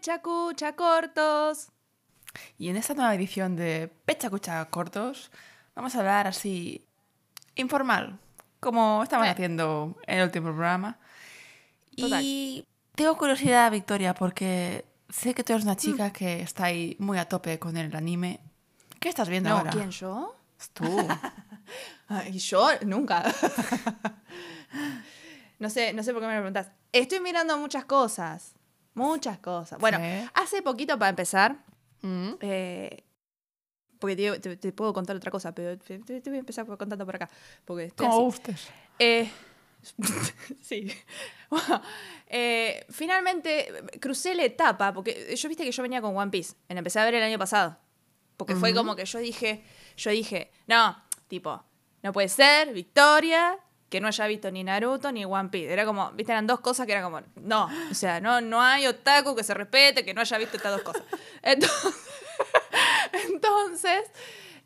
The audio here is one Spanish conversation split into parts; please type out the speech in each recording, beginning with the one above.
Pecha Cucha Cortos. Y en esta nueva edición de Pecha Cucha Cortos vamos a hablar así informal, como estaban haciendo en el último programa. Total. Y tengo curiosidad, Victoria, porque sé que tú eres una Mm. chica que está ahí muy a tope con el anime. ¿Qué estás viendo No, ahora? ¿quién yo? Tú. Ay, yo nunca. no sé, no sé por qué me lo preguntas. Estoy mirando muchas cosas. Muchas cosas. Bueno, Sí. hace poquito para empezar, Mm. eh, porque te, te- te puedo contar otra cosa, pero te, voy a empezar contando por acá. Porque estoy Como gustes. Eh, sí. Bueno, eh, finalmente crucé la etapa, porque yo viste que yo venía con One Piece, la empecé a ver el año pasado. Porque fue como que yo dije, yo dije, no, tipo, no puede ser, Victoria, que no haya visto ni Naruto ni One Piece. Era como, viste, eran dos cosas que eran como, no, o sea, no, no hay otaku que se respete, que no haya visto estas dos cosas. Entonces, entonces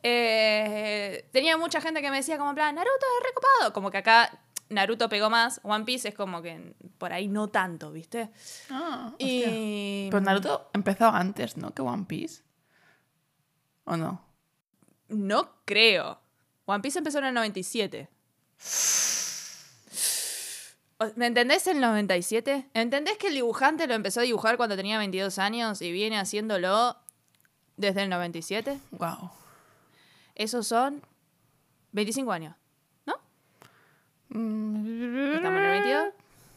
eh, tenía mucha gente que me decía como, en plan, Naruto es recopado. Como que acá Naruto pegó más, One Piece es como que por ahí no tanto, ¿viste? Ah. Y... Pero Naruto empezó antes, ¿no? Que One Piece. ¿O no? No creo. One Piece empezó en el 97. ¿Me entendés el 97? ¿Entendés que el dibujante lo empezó a dibujar cuando tenía 22 años y viene haciéndolo desde el 97? Wow. Esos son 25 años, ¿no? Mm. Estamos en el 22.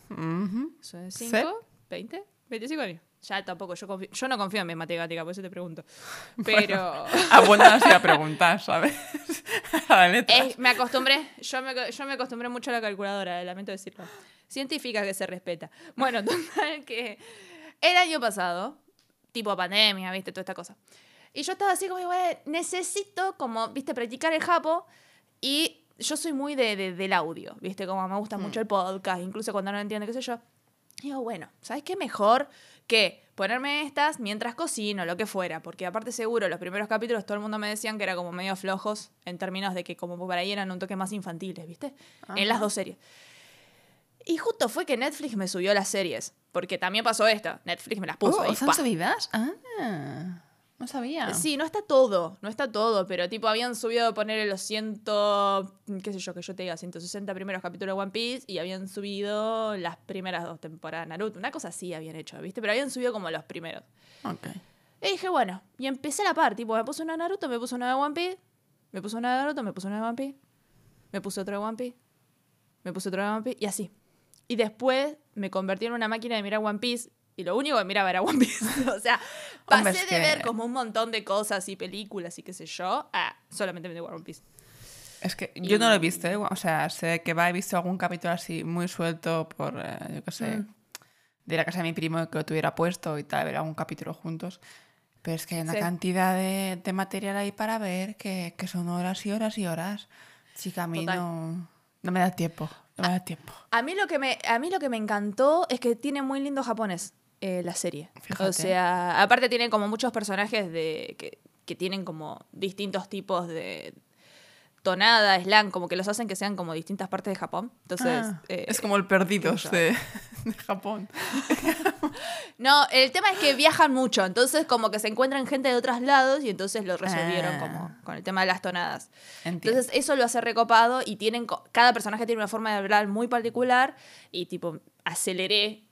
Ujú. Son Sí. 5, 20, 25 años. Ya tampoco, yo, confío- yo no confío en mi matemática, por eso te pregunto. Pero bueno, a preguntar, ¿sabes? a la letra. eh, me acostumbré, yo me, yo me acostumbré mucho a la calculadora, lamento decirlo. Científica que se respeta. Bueno, total que el año pasado, tipo pandemia, viste, toda esta cosa. Y yo estaba así como, "Güey, necesito como, viste, practicar el japo y yo soy muy de, de- del audio, viste, como me gusta mucho el podcast, incluso cuando no entiendo, qué sé yo. Y digo, bueno, ¿sabes qué mejor que ponerme estas mientras cocino, lo que fuera? Porque aparte seguro, los primeros capítulos todo el mundo me decían que era como medio flojos en términos de que como por ahí eran un toque más infantiles, ¿viste? En las dos series. Y justo fue que Netflix me subió las series, porque también pasó esto, Netflix me las puso Oh, ahí. ¿Están pa. subidas? Ah, no sabía. Sí, no está todo, no está todo, pero tipo habían subido poner los ciento, qué sé yo, que yo te diga, 160 primeros capítulos de One Piece y habían subido las primeras dos temporadas de Naruto, una cosa así habían hecho, ¿viste? Pero habían subido como los primeros. Ok. Y dije, bueno, y empecé a la par, tipo, me puse una de Naruto, me puse una de One Piece, me puse una de Naruto, me puse una de One Piece, me puse otra de One Piece, me puse otra de One Piece, y así. Y después me convertí en una máquina de mirar One Piece, y lo único que miraba era One Piece. o sea, pasé Hombre, de que- ver como un montón de cosas y películas y qué sé yo, a solamente ver One Piece. Es que yo no lo he visto, ¿eh? o sea, sé que va, he visto algún capítulo así muy suelto por, eh, yo qué sé, Mm. de la casa de mi primo que lo tuviera puesto y tal, ver algún capítulo juntos. Pero es que hay una Sí. cantidad de, de material ahí para ver que, que son horas y horas y horas. Chica, a mí Total. no, no me da tiempo, no me da tiempo. A mí lo que me, a mí lo que me encantó es que tiene muy lindo japonés eh, la serie. Fíjate. O sea, aparte tiene como muchos personajes de que, que tienen como distintos tipos de tonada, slang, como que los hacen que sean como distintas partes de Japón. Entonces, Ah, eh, es como el Perdidos de, de Japón. no, el tema es que viajan mucho, entonces como que se encuentran gente de otros lados y entonces lo resolvieron Ah. como con el tema de las tonadas. Entiendo. Entonces eso lo hace recopado y tienen cada personaje tiene una forma de hablar muy particular y tipo aceleré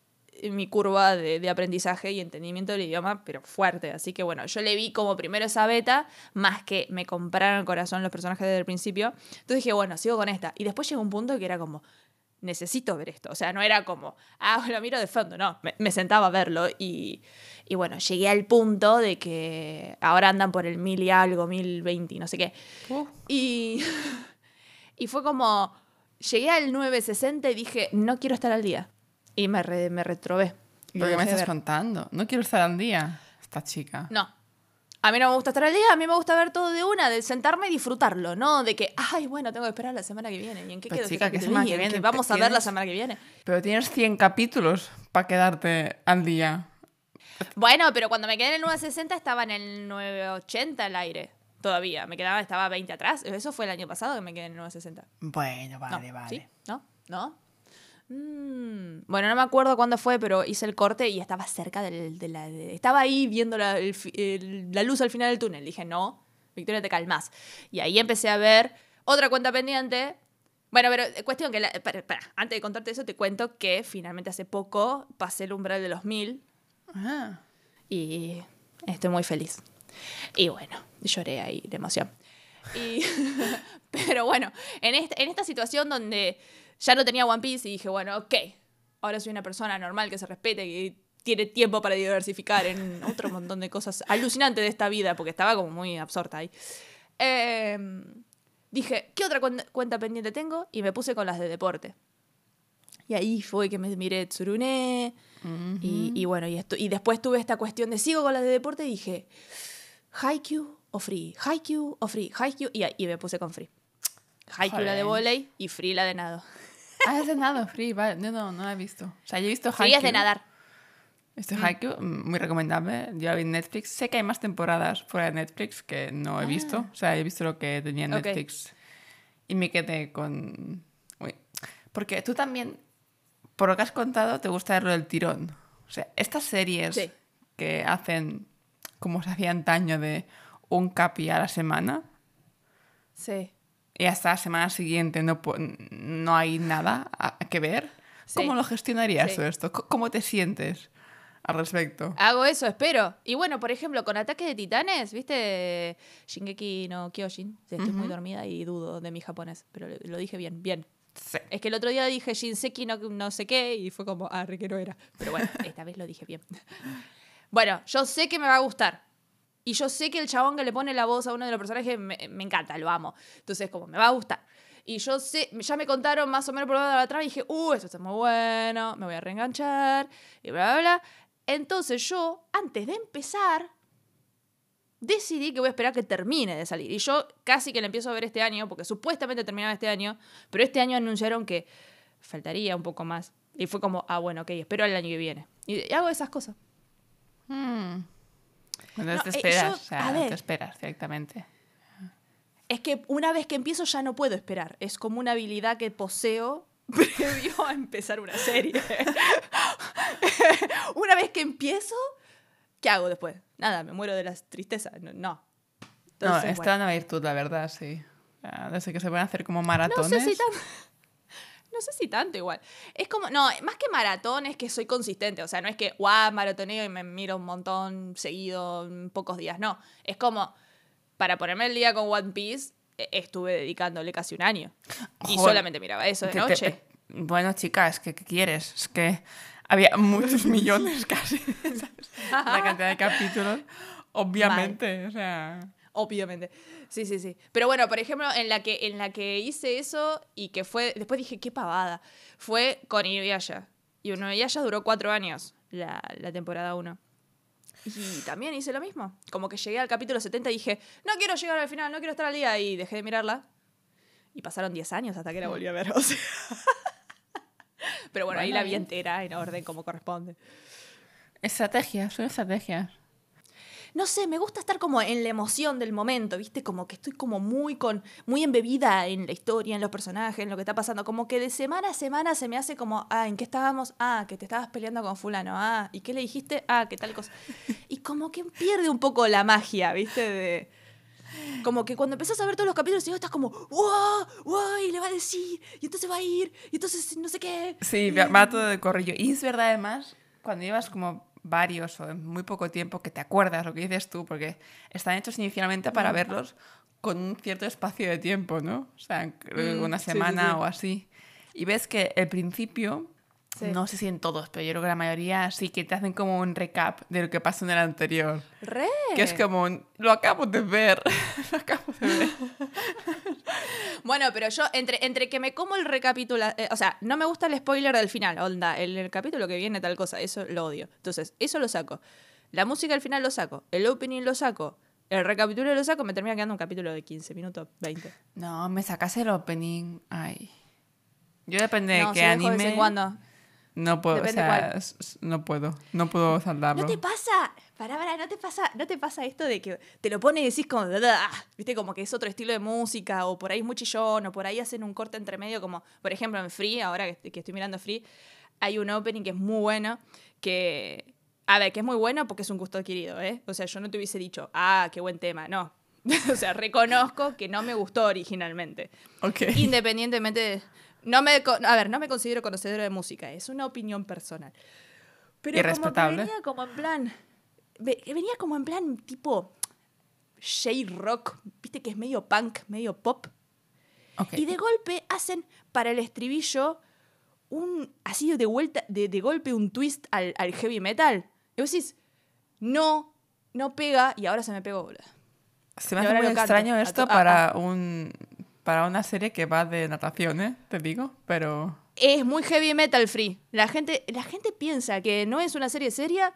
mi curva de, de aprendizaje y entendimiento del idioma, pero fuerte. Así que bueno, yo le vi como primero esa beta, más que me compraron el corazón los personajes desde el principio. Entonces dije, bueno, sigo con esta. Y después llegó un punto que era como, necesito ver esto. O sea, no era como, ah, lo miro de fondo, no, me, me sentaba a verlo y, y bueno, llegué al punto de que ahora andan por el mil y algo, mil veinte, y no sé qué. Uh, Y, y fue como, llegué al 960 y dije, no quiero estar al día. Y me, re- me retrobé. Lo ¿Pero qué me estás ver. contando? No quiero estar al día, esta chica. No. A mí no me gusta estar al día, a mí me gusta ver todo de una, de sentarme y disfrutarlo, ¿no? De que, ay, bueno, tengo que esperar la semana que viene. ¿Y en qué Pero quedo? chica, ¿Qué ¿qué capítulo semana que ¿En viene? vamos a ver la semana que viene. Pero tienes 100 capítulos para quedarte al día. Bueno, pero cuando me quedé en el 960 estaba en el 980 al aire. Todavía. Me quedaba, estaba 20 atrás. Eso fue el año pasado que me quedé en el 960. Bueno, No, vale, vale. ¿Sí? ¿No? ¿No? Mm, Bueno, no me acuerdo cuándo fue, pero hice el corte y estaba cerca del, de la... de- estaba ahí viendo la, el fi- el- la luz al final del túnel. Dije, no, Victoria, te calmas. Y ahí empecé a ver otra cuenta pendiente. Bueno, pero eh, cuestión que... la- espera, espera, antes de contarte eso, te cuento que finalmente hace poco pasé el umbral de los mil Ah. y estoy muy feliz. Y bueno, lloré ahí de emoción. Y, pero bueno, en, este- en esta situación donde ya no tenía One Piece y dije, bueno, ok, ahora soy una persona normal que se respete, que tiene tiempo para diversificar en otro montón de cosas alucinantes de esta vida, porque estaba como muy absorta ahí. Eh, dije, ¿qué otra cuen- cuenta pendiente tengo? Y me puse con las de deporte. Y ahí fue que me miré Tsurune. y, y bueno, y, esto, y después tuve esta cuestión de sigo con las de deporte y dije, Haikyuu o Free, Haikyuu o Free, Haikyuu. Y, y me puse con Free. Haikyuu la de volei y Free la de nado. Ah, de nado, Free, vale. No, no, no la he visto. O sea, yo he visto Free es de Haikyuu. nadar. Este Haikyuu, mm, muy recomendable. Yo vi Netflix. Sé que hay más temporadas fuera de Netflix que no he visto. O sea, he visto lo que tenía en Ah. Ok. Netflix. Y me quedé con... Uy. Porque tú también, por lo que has contado, te gusta lo del tirón. O sea, estas series Sí. que hacen, como se hacía antaño, de un capi a la semana, Sí. Y hasta la semana siguiente no, no hay nada a- que ver. Sí. ¿Cómo lo gestionarías Sí. todo esto? ¿Cómo te sientes al respecto? Hago eso, espero. Y bueno, por ejemplo, con Ataque de Titanes, ¿viste? Shingeki no Kyojin. Estoy muy dormida y dudo de mi japonés, pero lo- lo dije bien, bien. Sí. Es que el otro día dije Shinseki no, no sé qué y fue como, ah, re que no era. Pero bueno, esta vez lo dije bien. Bueno, yo sé que me va a gustar. Y yo sé que el chabón que le pone la voz a uno de los personajes me, me encanta, lo amo. Entonces, como, me va a gustar. Y yo sé, ya me contaron más o menos por la trama y dije, uh, esto está muy bueno, me voy a reenganchar, y bla, bla, bla. Entonces yo, antes de empezar, decidí que voy a esperar que termine de salir. Y yo casi que la empiezo a ver este año, porque supuestamente terminaba este año, pero este año anunciaron que faltaría un poco más. Y fue como, ah, bueno, ok, espero el año que viene. Y hago esas cosas. Mm. No, te eh, esperas, yo- o sea, te esperas directamente. Es que una vez que empiezo ya no puedo esperar. Es como una habilidad que poseo previo a empezar una serie. una vez que empiezo, ¿qué hago después? Nada, me muero de la tristeza. No. no. no, Entonces, está bueno. una virtud, la verdad, sí. O sea, Desde que se pueden hacer como No maratones. sé si tanto. No sé si tanto igual. Es como, no, más que maratón es que soy consistente. O sea, no es que, guau, maratoneo y me miro un montón seguido en pocos días. No. Es como, para ponerme el día con One Piece, eh, estuve dedicándole casi un año. Y solamente miraba eso de Te- te- noche. bueno, chicas, ¿qué, qué quieres? Es que había muchos millones casi. ¿sabes? La cantidad de capítulos. Obviamente, o sea... Obviamente. Sí, sí, sí. Pero bueno, por ejemplo, en la que, en la que hice eso y que fue. Después dije, qué pavada. Fue con Inuyasha. Y Inuyasha duró cuatro años, la, la temporada 1. Y también hice lo mismo. Como que llegué al capítulo 70 y dije, no quiero llegar al final, no quiero estar al día. Y dejé de mirarla. Y pasaron 10 años hasta que la volví a ver. O sea. Pero bueno, ahí la vi entera, en orden, como corresponde. Estrategias, son estrategias. No sé, me gusta estar como en la emoción del momento, ¿viste? Como que estoy como muy con muy embebida en la historia, en los personajes, en lo que está pasando, como que de semana a semana se me hace como, ah, ¿en qué estábamos? Ah, que te estabas peleando con fulano. Ah, ¿y qué le dijiste? Ah, qué tal cosa. Y como que pierde un poco la magia, ¿viste? De como que cuando empezás a ver todos los capítulos y estás como, wow, wow, y le va a decir, y entonces va a ir, y entonces no sé qué. Sí, va todo de corrillo. Y es verdad, además, cuando llevas como varios o en muy poco tiempo que te acuerdas lo que dices tú, porque están hechos inicialmente para verlos con un cierto espacio de tiempo, ¿no? O sea, Mm, una sí, sí, semana sí. o así. Y ves que el principio, Sí. no sé si en todos, pero yo creo que la mayoría sí que te hacen como un recap de lo que pasó en el anterior. Re. Que es como un, lo acabo de ver, lo acabo de ver. Bueno, pero yo, entre, entre que me como el recapitula... eh, o sea, no me gusta el spoiler del final, onda, el, el capítulo que viene tal cosa, eso lo odio. Entonces, eso lo saco. La música al final lo saco. El opening lo saco. El recapitulo lo saco, me termina quedando un capítulo de 15 minutos, 20. No, me sacas el opening. Ay. Yo depende no, de qué sí, dejo de vez anime. en cuando. No puedo, o Depende sea, cuál. s- s- no puedo, no puedo saltarlo. ¿No te pasa? Pará, pará, ¿no te pasa, ¿no te pasa esto de que te lo pones y decís como, viste, como que es otro estilo de música, o por ahí es muy chillón, o por ahí hacen un corte entre medio, como, por ejemplo, en Free, ahora que, que estoy mirando Free, hay un opening que es muy bueno, que, a ver, que es muy bueno porque es un gusto adquirido, ¿eh? O sea, yo no te hubiese dicho, ah, qué buen tema, no. o sea, reconozco que no me gustó originalmente. Ok. Independientemente de... No me, a ver, no me considero conocedora de música, es una opinión personal. Pero como que venía como en plan... ve- Venía como en plan tipo... J-rock, viste que es medio punk, medio pop. ok. Y de golpe hacen para el estribillo un... Así de vuelta, de, de golpe un twist al, al heavy metal. Y vos decís, no, no pega, y ahora se me pegó, boludo. Se me hace muy extraño esto para un para una serie que va de natación, ¿eh? Te digo, pero es muy heavy metal free. La gente, la gente piensa que no es una serie seria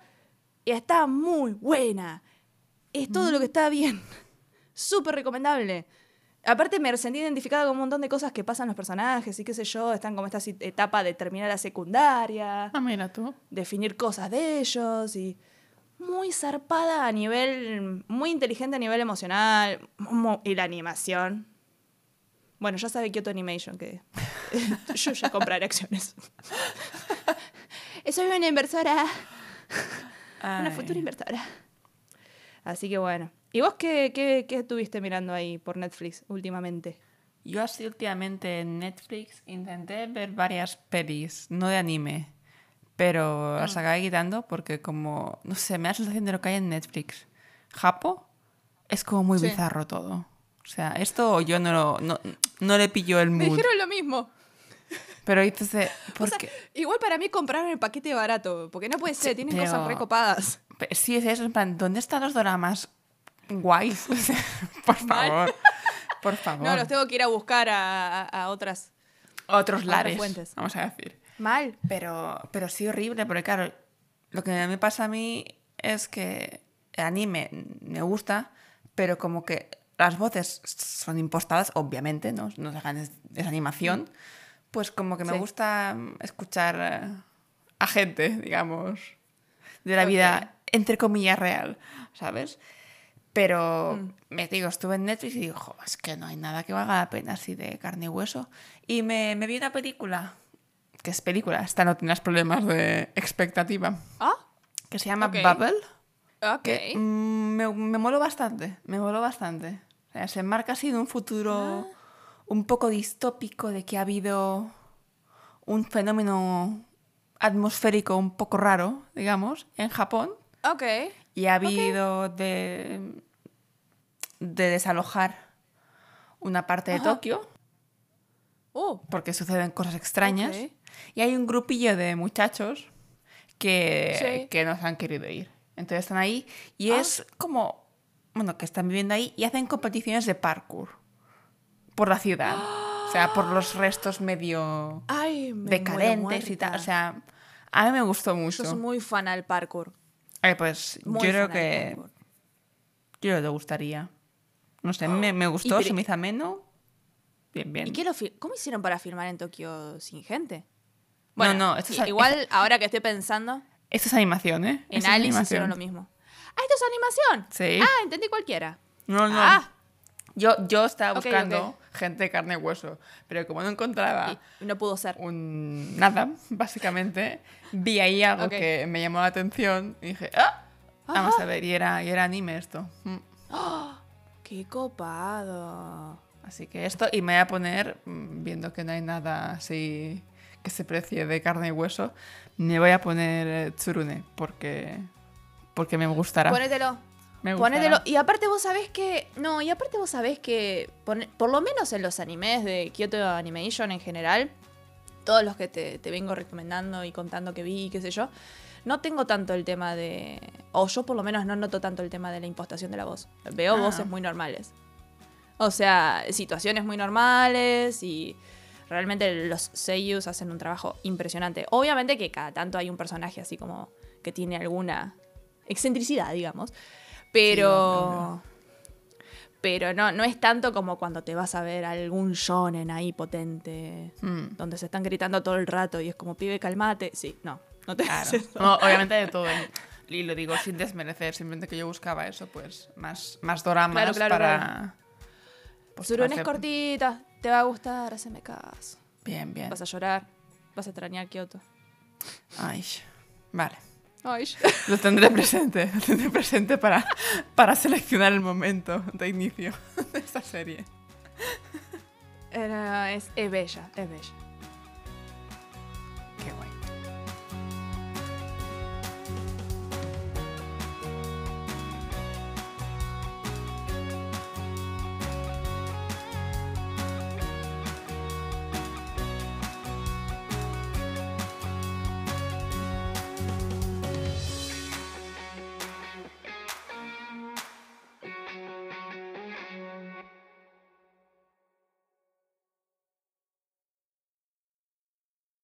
está muy buena. Es todo lo que está bien. Súper recomendable. Aparte me sentí identificada con un montón de cosas que pasan los personajes y qué sé yo. Están como esta etapa de terminar la secundaria, ah, mira tú. definir cosas de ellos y muy zarpada a nivel, muy inteligente a nivel emocional y la animación. Bueno, ya sabe Kyoto Animation que yo ya compraré acciones. Soy una inversora, una Ay. futura inversora. Así que bueno. ¿Y vos qué, qué, qué estuviste mirando ahí por Netflix últimamente? Yo así últimamente en Netflix intenté ver varias pelis, no de anime, pero Ah. las acabé quitando porque como, no sé, me da la sensación de lo que hay en Netflix. Japo es como muy Sí. bizarro todo. O sea, esto yo no, lo- no, no le pillo el Me mood. dijeron lo mismo. Pero entonces, O ¿por sea, qué? igual para mí compraron el paquete barato, porque no puede ser, tienen pero- cosas recopadas. Sí, es eso, en plan, ¿dónde están los dramas guays? O por favor, por favor. No, los tengo que ir a buscar a, a- a otras. Otros lares, fuentes. vamos a decir. Mal. Pero, pero sí horrible, porque claro, lo que me pasa a mí es que el anime me gusta, pero como que las voces son impostadas, obviamente, ¿no? No dejan es, es animación. Pues como que me Sí. gusta escuchar a gente, digamos, de la vida, entre comillas, real, ¿sabes? Pero Mm. me digo, estuve en Netflix y digo, "Jo, es que no hay nada que valga la pena así de carne y hueso. Y me, me vi una película, que es película, esta no tienes problemas de expectativa, Ah, que se llama. Bubble, ok. que mm, me, me moló bastante, me moló bastante. O sea, se enmarca así en un futuro Ah. Un poco distópico de que ha habido un fenómeno atmosférico un poco raro, digamos, en Japón. Ok. Y ha habido de, de desalojar una parte de Ajá. Tokio Oh, porque suceden cosas extrañas. Y hay un grupillo de muchachos que, Sí. que no se han querido ir. Entonces están ahí y Ah. es como, bueno, que están viviendo ahí y hacen competiciones de parkour por la ciudad. O sea, por los restos medio ay, me decadentes y tal. O sea, a mí me gustó mucho. Sos muy fan al parkour. Eh, pues Muy yo creo que yo creo que te gustaría. No sé, me, me gustó, se me hizo ameno. Bien, bien. ¿Y qué lo cómo hicieron para filmar en Tokio sin gente? No, no, esto es- igual ahora que estoy pensando, Esto es animación, ¿eh? en Esto Alice hicieron lo mismo. Ah, esto es animación. Sí. Ah, entendí cualquiera. No, no. Ah, Yo, yo estaba buscando. Gente de carne y hueso, pero como no encontraba y no pudo ser. un nada, básicamente, vi ahí algo Ok. que me llamó la atención y dije, ¡ah! Vamos Ajá. a ver, y era, y era anime esto. Mm. ¡Qué copado! Así que esto, y me voy a poner, mm, viendo que no hay nada así que se precie de carne y hueso, me voy a poner eh, Tsurune, porque, porque me gustará. Ponételo. Me. Ponételo. Y aparte vos sabés que. No, y aparte vos sabés que. pone- por lo menos en los animes de Kyoto Animation en general. Todos los que te, te vengo recomendando y contando que vi, qué sé yo. No tengo tanto el tema de. O yo por lo menos no noto tanto el tema de la impostación de la voz. Veo Ah. voces muy normales. O sea, situaciones muy normales y. Realmente los seiyus hacen un trabajo impresionante. Obviamente que cada tanto hay un personaje así como que tiene alguna excentricidad, digamos. Pero. Pero no, no es tanto como cuando te vas a ver algún shonen ahí potente, Mm. donde se están gritando todo el rato y es como, pibe, calmate. Sí, no, no te Claro. No, obviamente de todo. ¿eh? Y lo digo sin desmerecer, simplemente que yo buscaba eso, pues más, más doramas Claro, claro, para. pues, Surun para es hacer- cortita, te va a gustar, haceme caso. Bien, bien. Vas a llorar, vas a extrañar Kioto. Ay, vale. Ay, Lo tendré presente, lo tendré presente para, para seleccionar el momento de inicio de esta serie. Era- es, es bella, es bella.